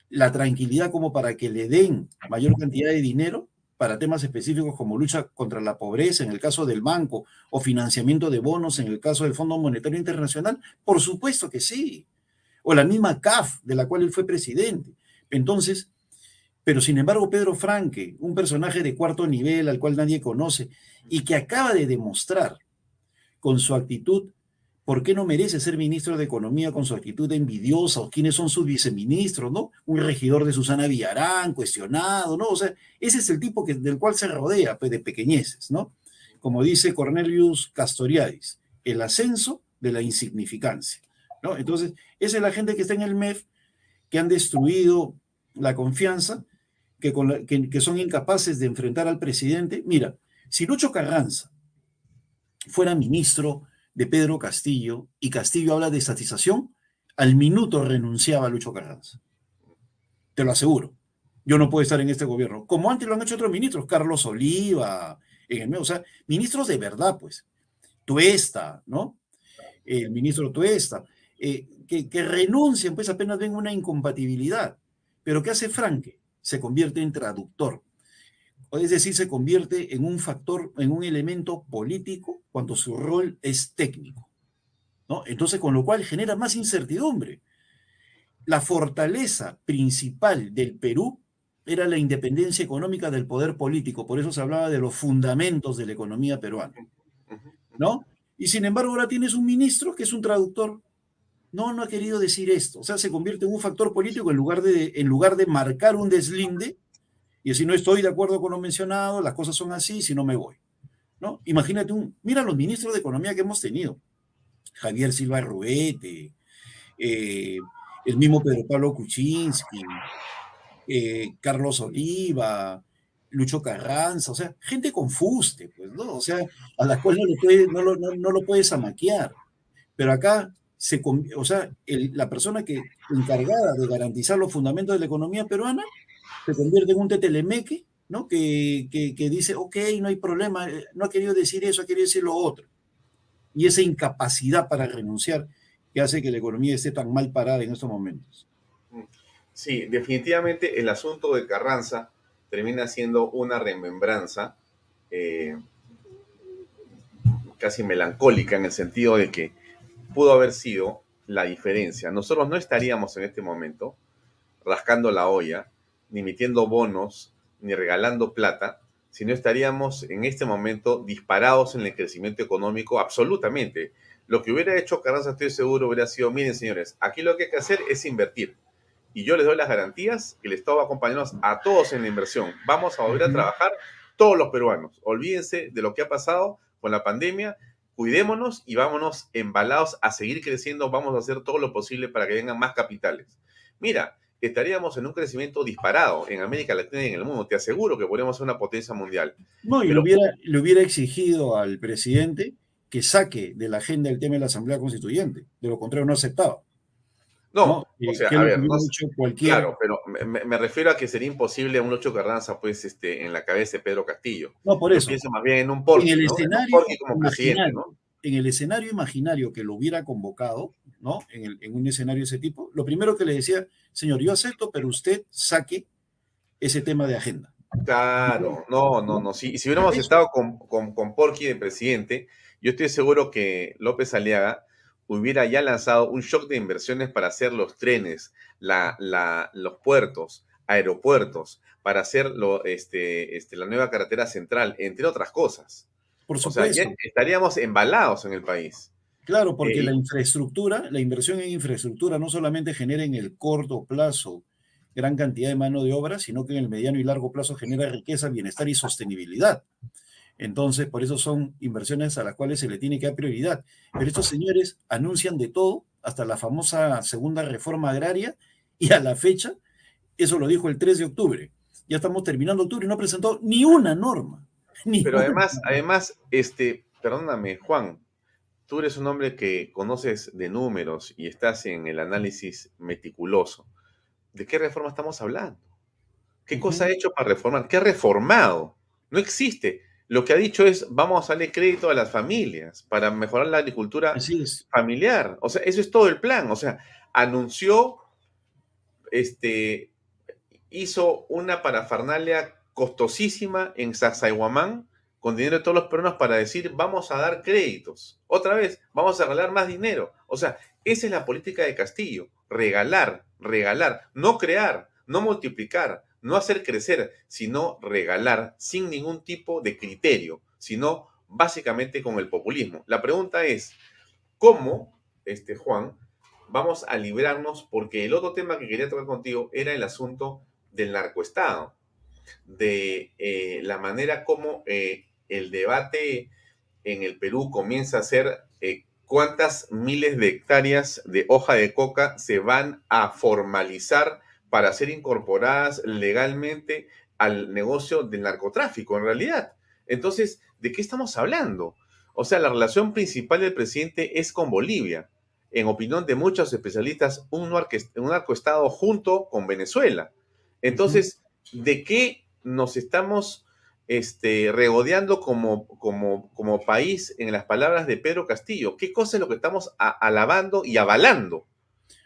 la tranquilidad como para que le den mayor cantidad de dinero para temas específicos como lucha contra la pobreza en el caso del banco o financiamiento de bonos en el caso del Fondo Monetario Internacional? Por supuesto que sí. O la misma CAF, de la cual él fue presidente. Entonces, pero sin embargo, Pedro Franque, un personaje de cuarto nivel al cual nadie conoce y que acaba de demostrar con su actitud ¿Por qué no merece ser ministro de Economía con su actitud envidiosa? ¿O quiénes son sus viceministros, no? Un regidor de Susana Villarán, cuestionado, ¿no? O sea, ese es el tipo del cual se rodea, pues, de pequeñeces, ¿no? Como dice Cornelius Castoriadis, el ascenso de la insignificancia, ¿no? Entonces, esa es la gente que está en el MEF, que han destruido la confianza, que, que son incapaces de enfrentar al presidente. Mira, si Lucho Carranza fuera ministro de Pedro Castillo y Castillo habla de estatización, al minuto renunciaba Lucho Carranza. te lo aseguro. Yo no puedo estar en este gobierno, como antes lo han hecho otros ministros, Carlos Oliva, en el medio, o sea, ministros de verdad, pues. Tuesta, ¿no? El ministro Tuesta, eh, que, que renuncian, pues apenas ven una incompatibilidad. Pero ¿qué hace Franque? Se convierte en traductor. Es decir, se convierte en un factor, en un elemento político cuando su rol es técnico. ¿no? Entonces, con lo cual genera más incertidumbre. La fortaleza principal del Perú era la independencia económica del poder político, por eso se hablaba de los fundamentos de la economía peruana. ¿No? Y sin embargo, ahora tienes un ministro que es un traductor. No, no ha querido decir esto. O sea, se convierte en un factor político en lugar de, en lugar de marcar un deslinde y si no estoy de acuerdo con lo mencionado, las cosas son así, si no me voy. ¿no? Imagínate un, mira los ministros de Economía que hemos tenido. Javier Silva Ruete, eh, el mismo Pedro Pablo Kuczynski, eh, Carlos Oliva, Lucho Carranza, o sea, gente con fuste, pues, ¿no? O sea, a la cual no lo, puede, no, lo, puedes amaquear. Pero acá, se, o sea, la persona que encargada de garantizar los fundamentos de la economía peruana se convierte en un tetelemeque, ¿no? Que, que, que, dice, ok, no hay problema, eh, no ha querido decir eso, ha querido decir lo otro. Y esa incapacidad para renunciar que hace que la economía esté tan mal parada en estos momentos. Sí, definitivamente el asunto de Carranza termina siendo una remembranza eh, casi melancólica en el sentido de que pudo haber sido la diferencia. Nosotros no estaríamos en este momento rascando la olla, ni emitiendo bonos, ni regalando plata, sino estaríamos en este momento disparados en el crecimiento económico absolutamente. Lo que hubiera hecho Carranza, estoy seguro, hubiera sido, miren señores, aquí lo que hay que hacer es invertir y yo les doy las garantías que el Estado va a acompañarnos a todos en la inversión. Vamos a volver a trabajar todos los peruanos. Olvídense de lo que ha pasado con la pandemia. Cuidémonos y vámonos embalados a seguir creciendo. Vamos a hacer todo lo posible para que vengan más capitales. Mira, estaríamos en un crecimiento disparado en América Latina y en el mundo. Te aseguro que podríamos ser una potencia mundial. No, y le, hubiera, le hubiera exigido al presidente que saque de la agenda el tema de la Asamblea Constituyente. De lo contrario, no aceptaba. No, o sea, a ver, claro, pero me, refiero a que sería imposible un Lucho Carranza, pues, este, en la cabeza de Pedro Castillo. No, por eso. pienso más bien en un Porky, en el escenario imaginario, En el escenario imaginario que lo hubiera convocado, ¿no? En, en, un escenario de ese tipo, lo primero que le decía, señor, yo acepto, pero usted saque ese tema de agenda. Claro, no, no, no. Si, si hubiéramos estado con, con, con Porky de presidente, yo estoy seguro que López Aliaga hubiera ya lanzado un shock de inversiones para hacer los trenes, la, los puertos, aeropuertos, para hacer este, este, la nueva carretera central, entre otras cosas. Por supuesto. estaríamos embalados en el país. Claro, porque eh, la infraestructura, la inversión en infraestructura no solamente genera en el corto plazo gran cantidad de mano de obra, sino que en el mediano y largo plazo genera riqueza, bienestar y sostenibilidad. Entonces, por eso son inversiones a las cuales se le tiene que dar prioridad. Pero estos señores anuncian de todo, hasta la famosa segunda reforma agraria, y a la fecha, eso lo dijo el 3 de octubre. Ya estamos terminando octubre y no ha presentado ni una norma. Pero además, además, este, perdóname, Juan, tú eres un hombre que conoces de números y estás en el análisis meticuloso. ¿De qué reforma estamos hablando? ¿Qué cosa ha hecho para reformar? ¿Qué ha reformado? No existe lo que ha dicho es, vamos a darle crédito a las familias para mejorar la agricultura familiar. O sea, eso es todo el plan. O sea, anunció, este, hizo una parafernalia costosísima en Sacsayhuamán con dinero de todos los peruanos para decir, vamos a dar créditos. Otra vez, vamos a regalar más dinero. O sea, esa es la política de Castillo. Regalar, regalar, no crear, no multiplicar, no hacer crecer, sino regalar sin ningún tipo de criterio, sino básicamente con el populismo. La pregunta es, ¿cómo, este Juan, vamos a librarnos? Porque el otro tema que quería tocar contigo era el asunto del narcoestado, de eh, la manera como eh, el debate en el Perú comienza a ser eh, cuántas miles de hectáreas de hoja de coca se van a formalizar para ser incorporadas legalmente al negocio del narcotráfico, en realidad. Entonces, ¿de qué estamos hablando? O sea, la relación principal del presidente es con Bolivia. En opinión de muchos especialistas, un, narcoestado junto con Venezuela. Entonces, ¿de qué nos estamos este, regodeando como, como, como país en las palabras de Pedro Castillo? ¿Qué cosa es lo que estamos alabando y avalando?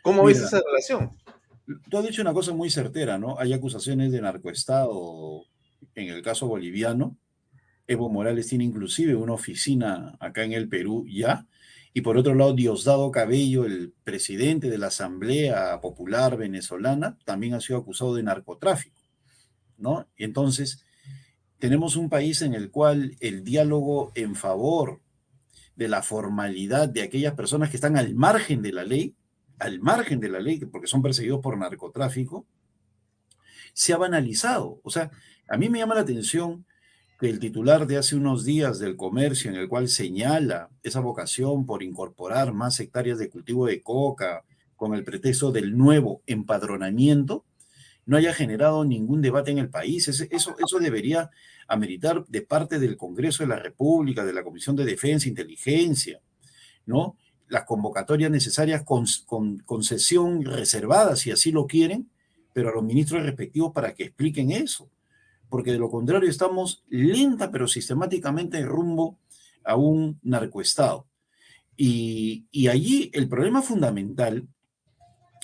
¿Cómo ves esa relación? Tú has dicho una cosa muy certera, ¿no? Hay acusaciones de narcoestado en el caso boliviano. Evo Morales tiene inclusive una oficina acá en el Perú ya. Y por otro lado, Diosdado Cabello, el presidente de la Asamblea Popular Venezolana, también ha sido acusado de narcotráfico, ¿no? Entonces, tenemos un país en el cual el diálogo en favor de la formalidad de aquellas personas que están al margen de la ley, al margen de la ley, porque son perseguidos por narcotráfico, se ha banalizado. O sea, a mí me llama la atención que el titular de hace unos días del comercio, en el cual señala esa vocación por incorporar más hectáreas de cultivo de coca con el pretexto del nuevo empadronamiento, no haya generado ningún debate en el país. Eso, eso debería ameritar de parte del Congreso de la República, de la Comisión de Defensa Inteligencia, ¿no? Las convocatorias necesarias con, con concesión reservada, si así lo quieren, pero a los ministros respectivos para que expliquen eso porque de lo contrario estamos lenta pero sistemáticamente en rumbo a un narcoestado. Y, y allí el problema fundamental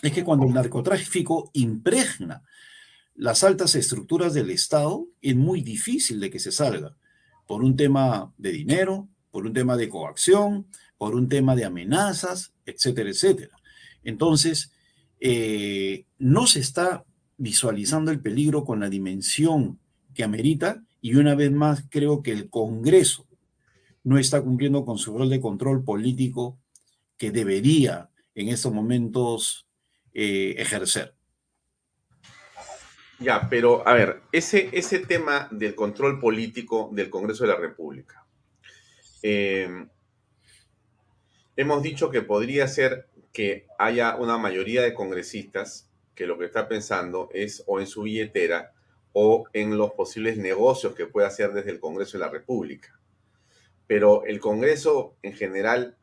es que cuando el narcotráfico impregna las altas estructuras del Estado, es muy difícil de que se salga, por un tema de dinero, por un tema de coacción, por un tema de amenazas, etcétera, etcétera. Entonces, eh, no se está visualizando el peligro con la dimensión que amerita y una vez más creo que el Congreso no está cumpliendo con su rol de control político que debería en estos momentos eh, ejercer. Ya, pero a ver, ese, ese tema del control político del Congreso de la República. Em, hemos dicho que podría ser que haya una mayoría de congresistas que lo que está pensando es o en su billetera o en los posibles negocios que pueda hacer desde el Congreso de la República. Pero el Congreso en general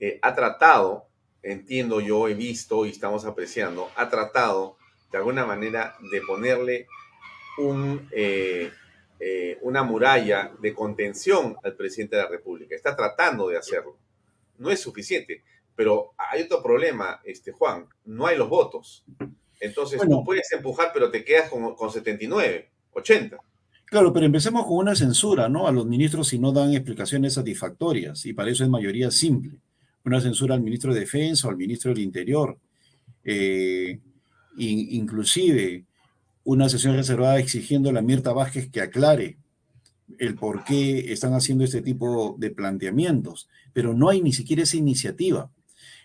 eh, ha tratado, entiendo yo, he visto y estamos apreciando, ha tratado de alguna manera de ponerle un, eh, eh, una muralla de contención al presidente de la República. Está tratando de hacerlo. No es suficiente, pero hay otro problema, este, Juan, no hay los votos. Entonces tú puedes empujar, pero te quedas con, con 79, 80. Claro, pero empecemos con una censura, ¿no? A los ministros si no dan explicaciones satisfactorias, y para eso es mayoría simple. Una censura al ministro de Defensa o al ministro del Interior. Eh, inclusive una sesión reservada exigiendo a la Mirta Vázquez que aclare el por qué están haciendo este tipo de planteamientos, pero no hay ni siquiera esa iniciativa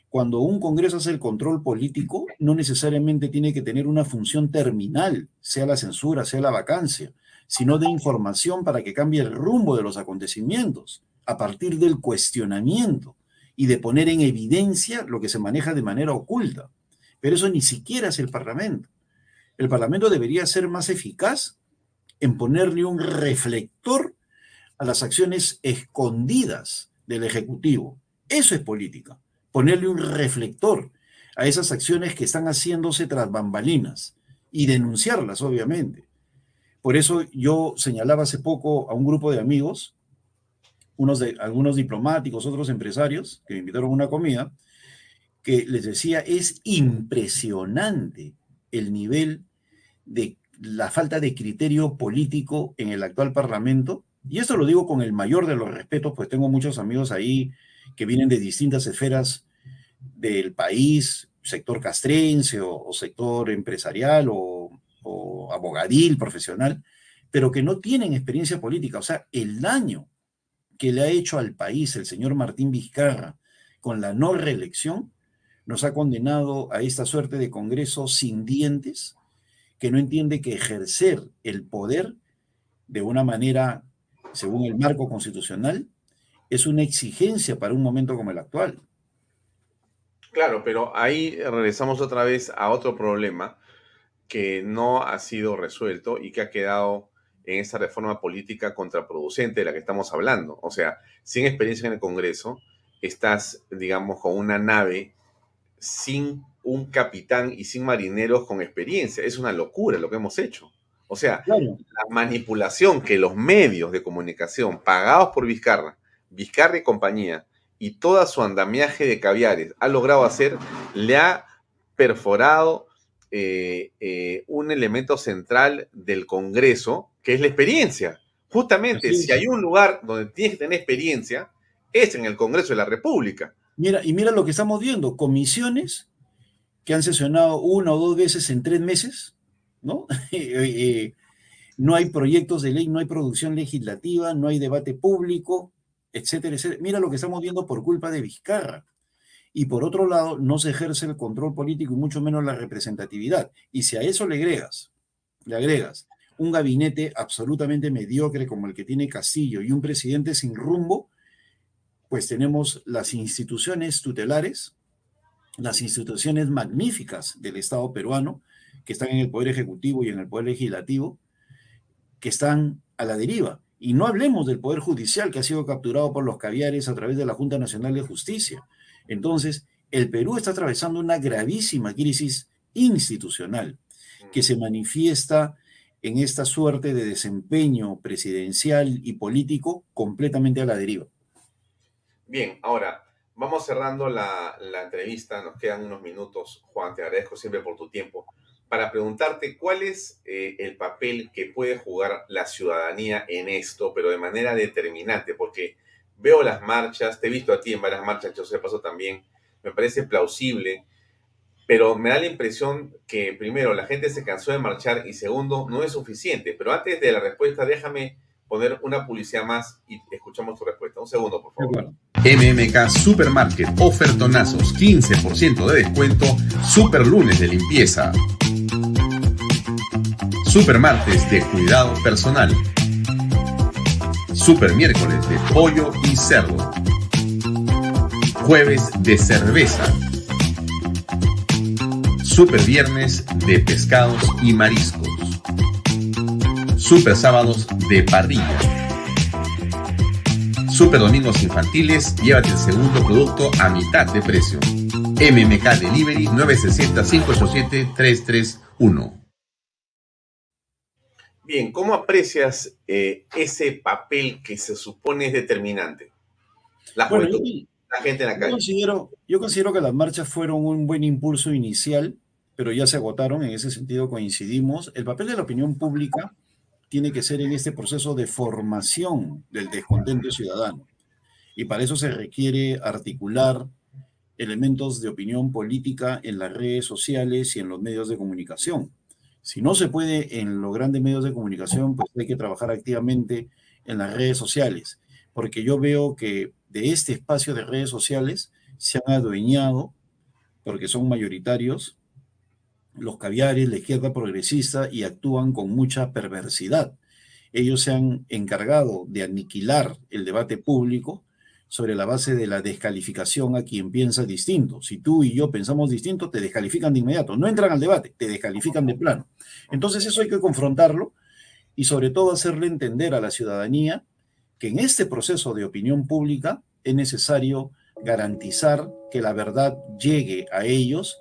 cuando un Congreso hace el control político, no necesariamente tiene que tener una función terminal, sea la censura, sea la vacancia, sino de información para que cambie el rumbo de los acontecimientos, a partir del cuestionamiento y de poner en evidencia lo que se maneja de manera oculta. Pero eso ni siquiera es el Parlamento. El Parlamento debería ser más eficaz en ponerle un reflector a las acciones escondidas del Ejecutivo. Eso es política ponerle un reflector a esas acciones que están haciéndose tras bambalinas y denunciarlas, obviamente. Por eso yo señalaba hace poco a un grupo de amigos, unos algunos diplomáticos, otros empresarios, que me invitaron a una comida, que les decía, es impresionante el nivel de la falta de criterio político en el actual Parlamento. Y esto lo digo con el mayor de los respetos, pues tengo muchos amigos ahí que vienen de distintas esferas del país, sector castrense o, sector empresarial o, abogadil, profesional, pero que no tienen experiencia política. O sea, el daño que le ha hecho al país el señor Martín Vizcarra con la no reelección nos ha condenado a esta suerte de Congreso sin dientes, que no entiende que ejercer el poder de una manera, según el marco constitucional, es una exigencia para un momento como el actual. Claro, pero ahí regresamos otra vez a otro problema que no ha sido resuelto y que ha quedado en esta reforma política contraproducente de la que estamos hablando. O sea, sin experiencia en el Congreso, estás, digamos, con una nave sin un capitán y sin marineros con experiencia. Es una locura lo que hemos hecho. O sea, la manipulación que los medios de comunicación pagados por Vizcarra, Vizcarra y compañía, y toda su andamiaje de caviares ha logrado hacer, le ha perforado eh, eh, un elemento central del Congreso, que es la experiencia. Justamente, si hay un lugar donde tienes que tener experiencia, es en el Congreso de la República. Mira, y mira lo que estamos viendo, comisiones que han sesionado una o dos veces en tres meses, ¿no? Eh, no hay proyectos de ley, no hay producción legislativa, no hay debate público, etcétera, etcétera. Mira lo que estamos viendo por culpa de Vizcarra. Y por otro lado, no se ejerce el control político y mucho menos la representatividad. Y si a eso le agregas, le agregas un gabinete absolutamente mediocre como el que tiene Castillo y un presidente sin rumbo, pues tenemos las instituciones tutelares, las instituciones magníficas del Estado peruano, que están en el Poder Ejecutivo y en el Poder Legislativo, que están a la deriva. Y no hablemos del Poder Judicial que ha sido capturado por los caviares a través de la Junta Nacional de Justicia. Entonces, el Perú está atravesando una gravísima crisis institucional que se manifiesta en esta suerte de desempeño presidencial y político completamente a la deriva. Bien, ahora vamos cerrando la, entrevista, nos quedan unos minutos. Juan, te agradezco siempre por tu tiempo. Para preguntarte cuál es eh, el papel que puede jugar la ciudadanía en esto, pero de manera determinante, porque veo las marchas, te he visto a ti en varias marchas, yo sé, paso también, me parece plausible, pero me da la impresión que primero la gente se cansó de marchar y segundo no es suficiente. Pero antes de la respuesta, déjame poner una publicidad más y escuchamos tu respuesta. Un segundo, por favor. MMK Supermarket, ofertonazos, 15% de descuento, super lunes de limpieza. Super martes de cuidado personal. Super miércoles de pollo y cerdo. Jueves de cerveza. Super viernes de pescados y mariscos. Super sábados de parrilla. Super domingos infantiles, llévate el segundo producto a mitad de precio. MMK Delivery 960-587-331. Bien, ¿cómo aprecias eh, ese papel que se supone es determinante? La la gente en la calle. Considero, yo considero que las marchas fueron un buen impulso inicial, pero ya se agotaron, en ese sentido coincidimos. El papel de la opinión pública tiene que ser en este proceso de formación del descontento ciudadano. Y para eso se requiere articular elementos de opinión política en las redes sociales y en los medios de comunicación. Si no se puede en los grandes medios de comunicación, pues hay que trabajar activamente en las redes sociales, porque yo veo que de este espacio de redes sociales se han adueñado, porque son mayoritarios, los caviares, la izquierda progresista, y actúan con mucha perversidad. Ellos se han encargado de aniquilar el debate público sobre la base de la descalificación a quien piensa distinto. Si tú y yo pensamos distinto, te descalifican de inmediato. No entran al debate, te descalifican de plano. Entonces eso hay que confrontarlo y sobre todo hacerle entender a la ciudadanía que en este proceso de opinión pública es necesario garantizar que la verdad llegue a ellos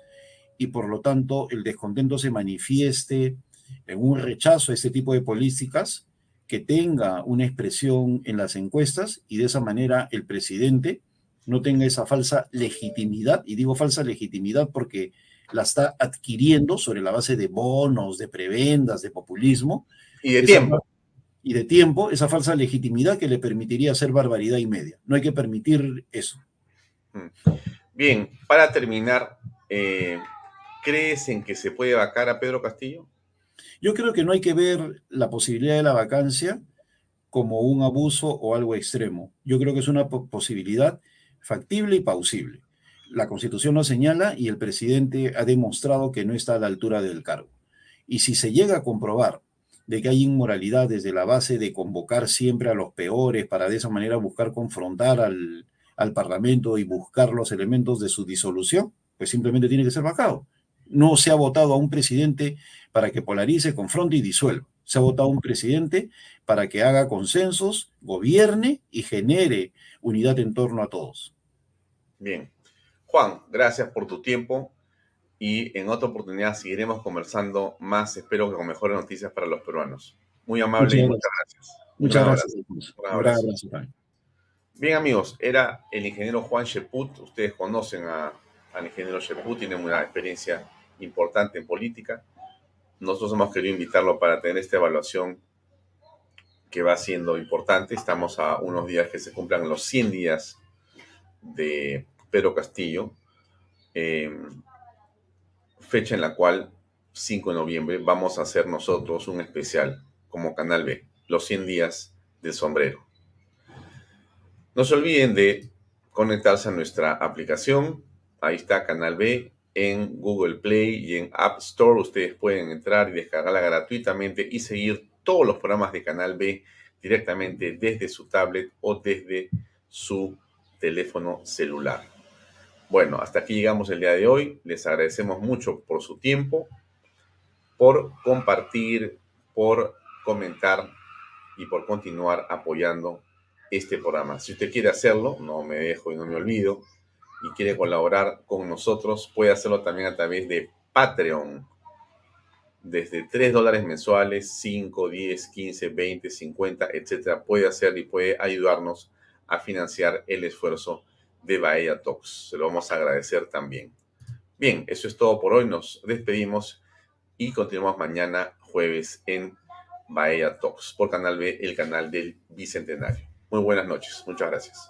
y por lo tanto el descontento se manifieste en un rechazo a este tipo de políticas que tenga una expresión en las encuestas y de esa manera el presidente no tenga esa falsa legitimidad, y digo falsa legitimidad porque la está adquiriendo sobre la base de bonos, de prebendas, de populismo. Y de tiempo. Y de tiempo, esa falsa legitimidad que le permitiría hacer barbaridad y media. No hay que permitir eso. Mm. Bien, para terminar, eh, ¿crees en que se puede vacar a Pedro Castillo? Yo creo que no hay que ver la posibilidad de la vacancia como un abuso o algo extremo. Yo creo que es una posibilidad factible y pausible. La Constitución lo señala y el presidente ha demostrado que no está a la altura del cargo. Y si se llega a comprobar de que hay inmoralidad desde la base de convocar siempre a los peores para de esa manera buscar confrontar al, al Parlamento y buscar los elementos de su disolución, pues simplemente tiene que ser vacado. No se ha votado a un presidente para que polarice, confronte y disuelva. Se ha votado a un presidente para que haga consensos, gobierne y genere unidad en torno a todos. Bien. Juan, gracias por tu tiempo. y en otra oportunidad seguiremos conversando más, espero que con mejores noticias para los peruanos. Muy amable y muchas gracias. Muchas gracias. Un abrazo. Bien amigos, era el ingeniero Juan Sheput, ustedes conocen a, al ingeniero Sheput, tiene una experiencia importante en política. Nosotros hemos querido invitarlo para tener esta evaluación que va siendo importante. Estamos a unos días que se cumplan los 100 días de Pedro Castillo, em, fecha en la cual, 5 de noviembre, vamos a hacer nosotros un especial como Canal B, los 100 días del sombrero. No se olviden de conectarse a nuestra aplicación. Ahí está Canal B en Google Play y en App Store. Ustedes pueden entrar y descargarla gratuitamente y seguir todos los programas de Canal B directamente desde su tablet o desde su teléfono celular. Bueno, hasta aquí llegamos el día de hoy. Les agradecemos mucho por su tiempo, por compartir, por comentar y por continuar apoyando este programa. Si usted quiere hacerlo, no me dejo y no me olvido, y quiere colaborar con nosotros, puede hacerlo también a través de Patreon. Desde 3 dólares mensuales, 5, 10, 15, 20, 50, etcétera, puede hacer y puede ayudarnos a financiar el esfuerzo de Bahía Talks. Se lo vamos a agradecer también. Bien, eso es todo por hoy. Nos despedimos y continuamos mañana jueves en Bahía Talks por Canal B, el canal del Bicentenario. Muy buenas noches. Muchas gracias.